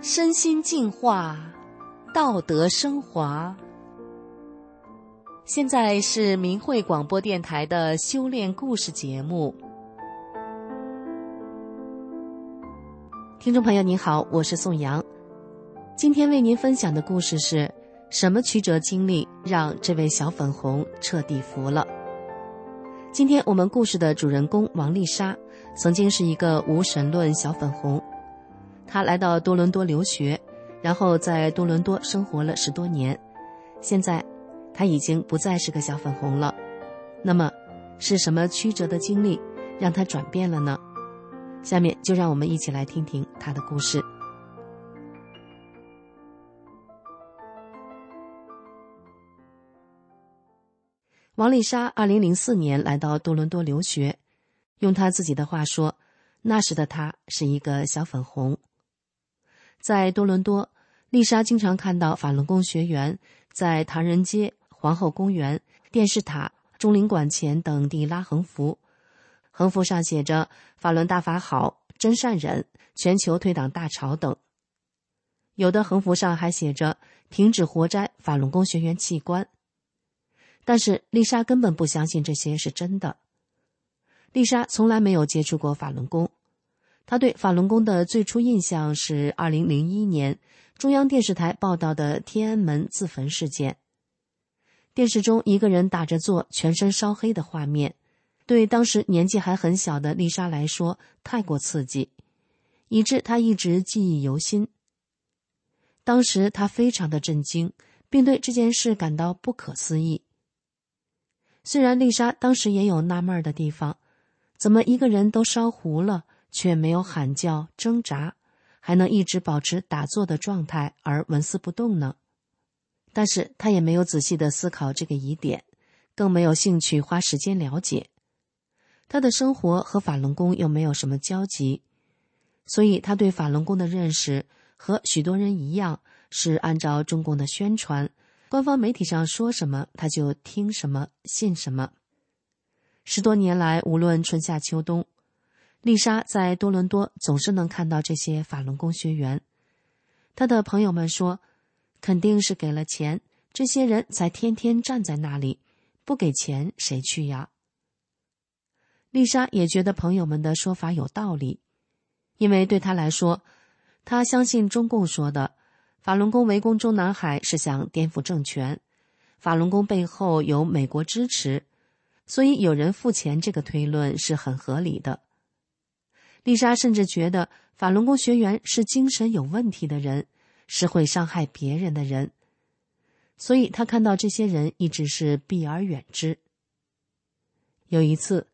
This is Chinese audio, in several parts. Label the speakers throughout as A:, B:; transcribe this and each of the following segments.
A: 身心净化，道德升华。现在是明慧广播电台的修炼故事节目。听众朋友，您好，我是宋阳。今天为您分享的故事是什么曲折经历让这位小粉红彻底服了？今天我们故事的主人公王丽莎，曾经是一个无神论小粉红。他来到多伦多留学，然后在多伦多生活了十多年。现在，他已经不再是个小粉红了。那么，是什么曲折的经历让他转变了呢？下面就让我们一起来听听他的故事。王丽莎二零零四年来到多伦多留学，用她自己的话说，那时的她是一个小粉红。在多伦多，丽莎经常看到法轮功学员在唐人街、皇后公园、电视塔、中领馆前等地拉横幅，横幅上写着“法轮大法好，真善忍，全球推党大潮”等。有的横幅上还写着“停止活摘法轮功学员器官”。但是丽莎根本不相信这些是真的。丽莎从来没有接触过法轮功。他对法轮功的最初印象是二零零一年中央电视台报道的天安门自焚事件。电视中一个人打着坐、全身烧黑的画面，对当时年纪还很小的丽莎来说太过刺激，以致她一直记忆犹新。当时她非常的震惊，并对这件事感到不可思议。虽然丽莎当时也有纳闷的地方，怎么一个人都烧糊了？却没有喊叫、挣扎，还能一直保持打坐的状态而纹丝不动呢。但是他也没有仔细的思考这个疑点，更没有兴趣花时间了解。他的生活和法轮功又没有什么交集，所以他对法轮功的认识和许多人一样，是按照中共的宣传、官方媒体上说什么他就听什么、信什么。十多年来，无论春夏秋冬。丽莎在多伦多总是能看到这些法轮功学员，她的朋友们说，肯定是给了钱，这些人才天天站在那里，不给钱谁去呀？丽莎也觉得朋友们的说法有道理，因为对她来说，她相信中共说的法轮功围攻中南海是想颠覆政权，法轮功背后有美国支持，所以有人付钱，这个推论是很合理的。丽莎甚至觉得法轮功学员是精神有问题的人，是会伤害别人的人，所以她看到这些人一直是避而远之。有一次，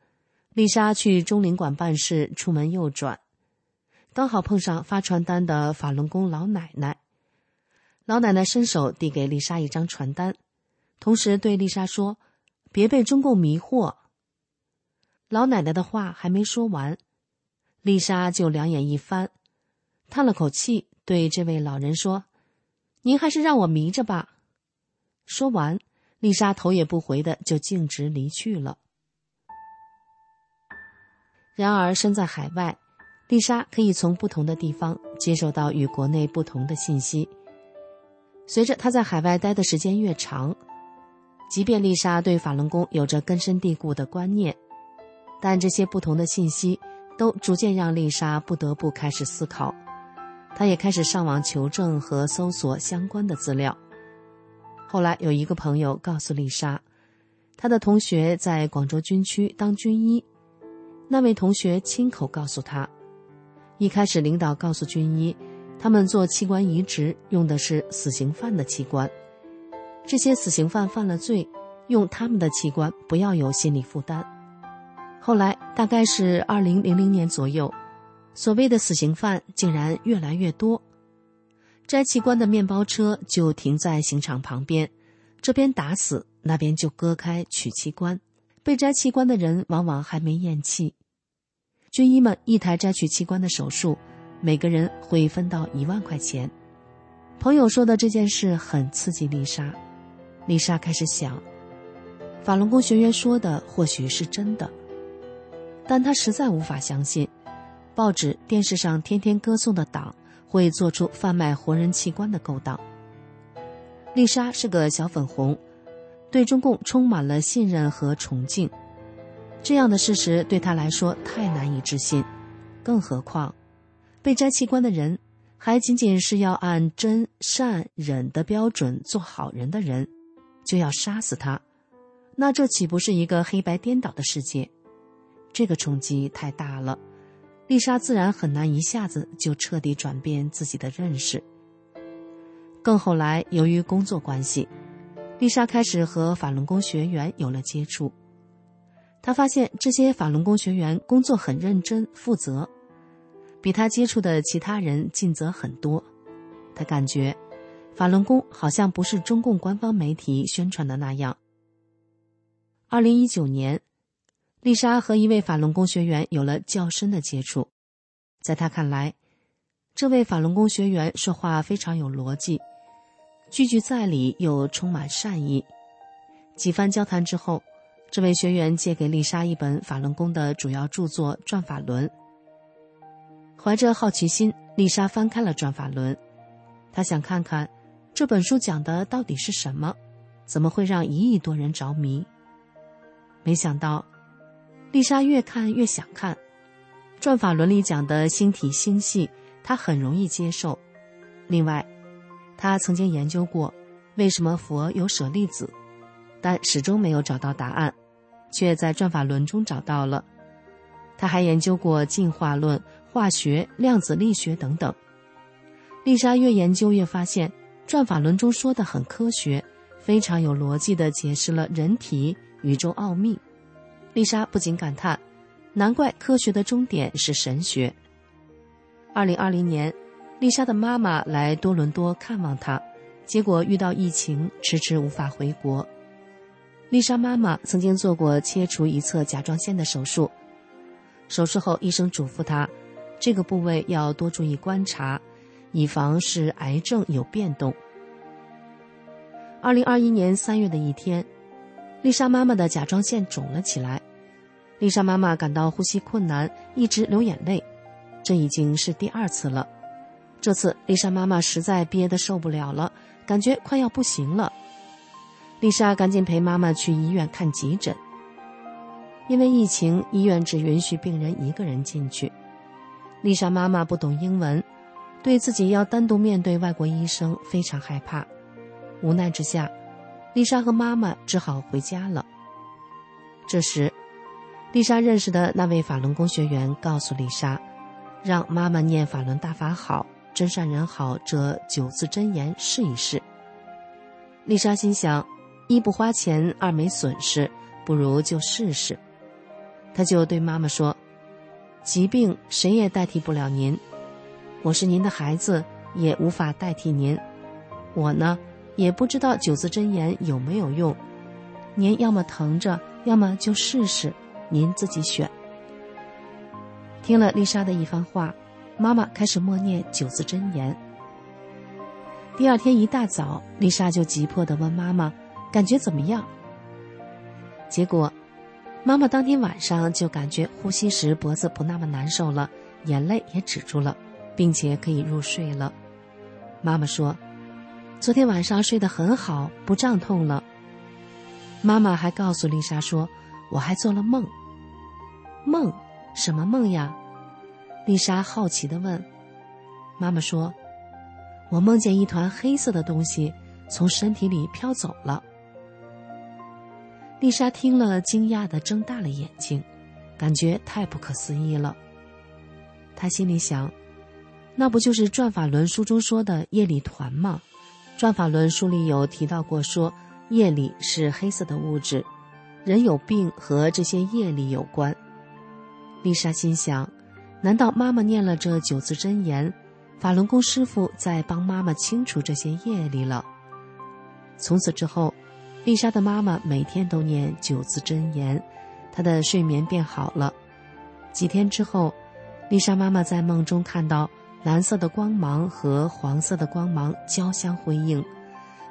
A: 丽莎去中领馆办事，出门右转，刚好碰上发传单的法轮功老奶奶。老奶奶伸手递给丽莎一张传单，同时对丽莎说：“别被中共迷惑。”老奶奶的话还没说完。丽莎就两眼一翻，叹了口气，对这位老人说：“您还是让我迷着吧。”说完，丽莎头也不回的就径直离去了。然而，身在海外，丽莎可以从不同的地方接受到与国内不同的信息。随着她在海外待的时间越长，即便丽莎对法轮功有着根深蒂固的观念，但这些不同的信息。都逐渐让丽莎不得不开始思考，她也开始上网求证和搜索相关的资料。后来有一个朋友告诉丽莎，她的同学在广州军区当军医，那位同学亲口告诉她，一开始领导告诉军医，他们做器官移植用的是死刑犯的器官，这些死刑犯犯了罪，用他们的器官不要有心理负担。后来大概是二零零零年左右，所谓的死刑犯竟然越来越多，摘器官的面包车就停在刑场旁边，这边打死，那边就割开取器官，被摘器官的人往往还没咽气。军医们一台摘取器官的手术，每个人会分到一万块钱。朋友说的这件事很刺激丽莎，丽莎开始想，法轮功学员说的或许是真的。但他实在无法相信，报纸、电视上天天歌颂的党会做出贩卖活人器官的勾当。丽莎是个小粉红，对中共充满了信任和崇敬。这样的事实对他来说太难以置信，更何况，被摘器官的人还仅仅是要按真善忍的标准做好人的人，就要杀死他，那这岂不是一个黑白颠倒的世界？这个冲击太大了，丽莎自然很难一下子就彻底转变自己的认识。更后来，由于工作关系，丽莎开始和法轮功学员有了接触。他发现这些法轮功学员工作很认真负责，比他接触的其他人尽责很多。他感觉，法轮功好像不是中共官方媒体宣传的那样。二零一九年，丽莎和一位法轮功学员有了较深的接触，在他看来，这位法轮功学员说话非常有逻辑，句句在理又充满善意。几番交谈之后。这位学员借给丽莎一本法轮功的主要著作《转法轮》。怀着好奇心，丽莎翻开了《转法轮》，她想看看这本书讲的到底是什么，怎么会让一亿多人着迷？没想到，丽莎越看越想看，《转法轮》里讲的星体星系，她很容易接受。另外，她曾经研究过为什么佛有舍利子，但始终没有找到答案。却在转法轮中找到了。他还研究过进化论、化学、量子力学等等。丽莎越研究越发现，转法轮中说的很科学，非常有逻辑的解释了人体、宇宙奥秘。丽莎不禁感叹：难怪科学的终点是神学。二零二零年，丽莎的妈妈来多伦多看望她，结果遇到疫情，迟迟无法回国。丽莎妈妈曾经做过切除一侧甲状腺的手术，手术后医生嘱咐她，这个部位要多注意观察，以防是癌症有变动。二零二一年三月的一天，丽莎妈妈的甲状腺肿了起来，丽莎妈妈感到呼吸困难，一直流眼泪，这已经是第二次了。这次丽莎妈妈实在憋得受不了了，感觉快要不行了。丽莎赶紧陪妈妈去医院看急诊。因为疫情，医院只允许病人一个人进去。丽莎妈妈不懂英文，对自己要单独面对外国医生非常害怕。无奈之下，丽莎和妈妈只好回家了。这时，丽莎认识的那位法轮功学员告诉丽莎，让妈妈念“法轮大法好，真善人好”这九字真言试一试。丽莎心想。一不花钱，二没损失，不如就试试。她就对妈妈说：“疾病谁也代替不了您，我是您的孩子，也无法代替您。我呢，也不知道九字真言有没有用。您要么疼着，要么就试试，您自己选。”听了丽莎的一番话，妈妈开始默念九字真言。第二天一大早，丽莎就急迫的问妈妈。感觉怎么样？结果，妈妈当天晚上就感觉呼吸时脖子不那么难受了，眼泪也止住了，并且可以入睡了。妈妈说：“昨天晚上睡得很好，不胀痛了。”妈妈还告诉丽莎说：“我还做了梦。”梦？什么梦呀？丽莎好奇的问。妈妈说：“我梦见一团黑色的东西从身体里飘走了。”丽莎听了，惊讶的睁大了眼睛，感觉太不可思议了。她心里想：“那不就是《转法轮》书中说的夜里团吗？《转法轮》书里有提到过，说业力是黑色的物质，人有病和这些业力有关。”丽莎心想：“难道妈妈念了这九字真言，法轮功师傅在帮妈妈清除这些业力了？”从此之后。丽莎的妈妈每天都念九字真言，她的睡眠变好了。几天之后，丽莎妈妈在梦中看到蓝色的光芒和黄色的光芒交相辉映，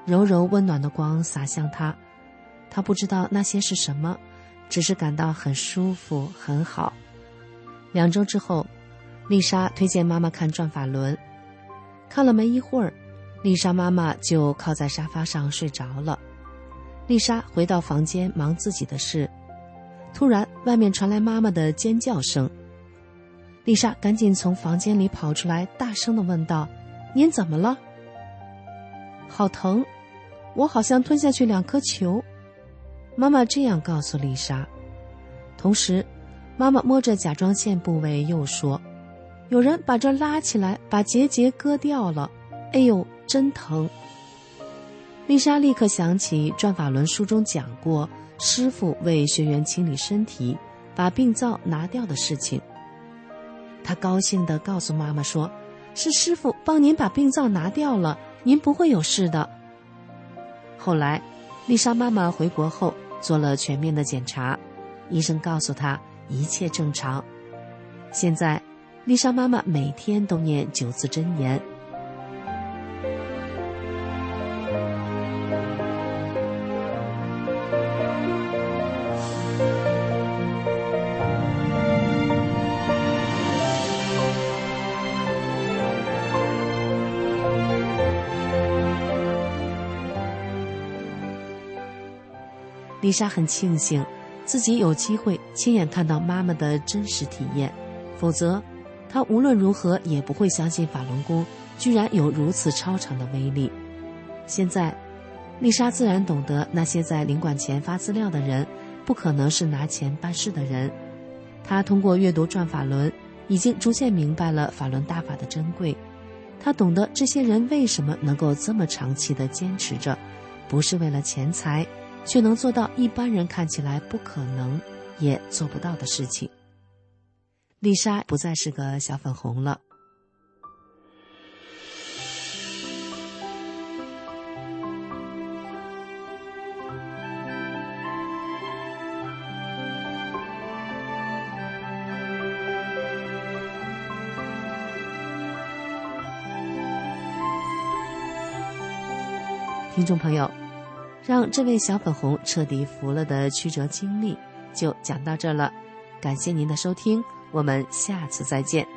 A: 柔柔温暖的光洒向他。他不知道那些是什么，只是感到很舒服，很好。两周之后，丽莎推荐妈妈看《转法轮》，看了没一会儿，丽莎妈妈就靠在沙发上睡着了。丽莎回到房间忙自己的事，突然外面传来妈妈的尖叫声。丽莎赶紧从房间里跑出来，大声的问道：“您怎么了？”“好疼，我好像吞下去两颗球。”妈妈这样告诉丽莎。同时，妈妈摸着甲状腺部位又说：“有人把这拉起来，把结节割掉了。哎呦，真疼！”丽莎立刻想起转法轮书中讲过师傅为学员清理身体、把病灶拿掉的事情。他高兴地告诉妈妈说：“是师傅帮您把病灶拿掉了，您不会有事的。”后来，丽莎妈妈回国后做了全面的检查，医生告诉她一切正常。现在，丽莎妈妈每天都念九字真言。丽莎很庆幸自己有机会亲眼看到妈妈的真实体验，否则，她无论如何也不会相信法轮功居然有如此超常的威力。现在，丽莎自然懂得那些在领馆前发资料的人不可能是拿钱办事的人。她通过阅读《转法轮》，已经逐渐明白了法轮大法的珍贵。她懂得这些人为什么能够这么长期的坚持着，不是为了钱财。却能做到一般人看起来不可能也做不到的事情。丽莎不再是个小粉红了。听众朋友。让这位小粉红彻底服了的曲折经历，就讲到这了。感谢您的收听，我们下次再见。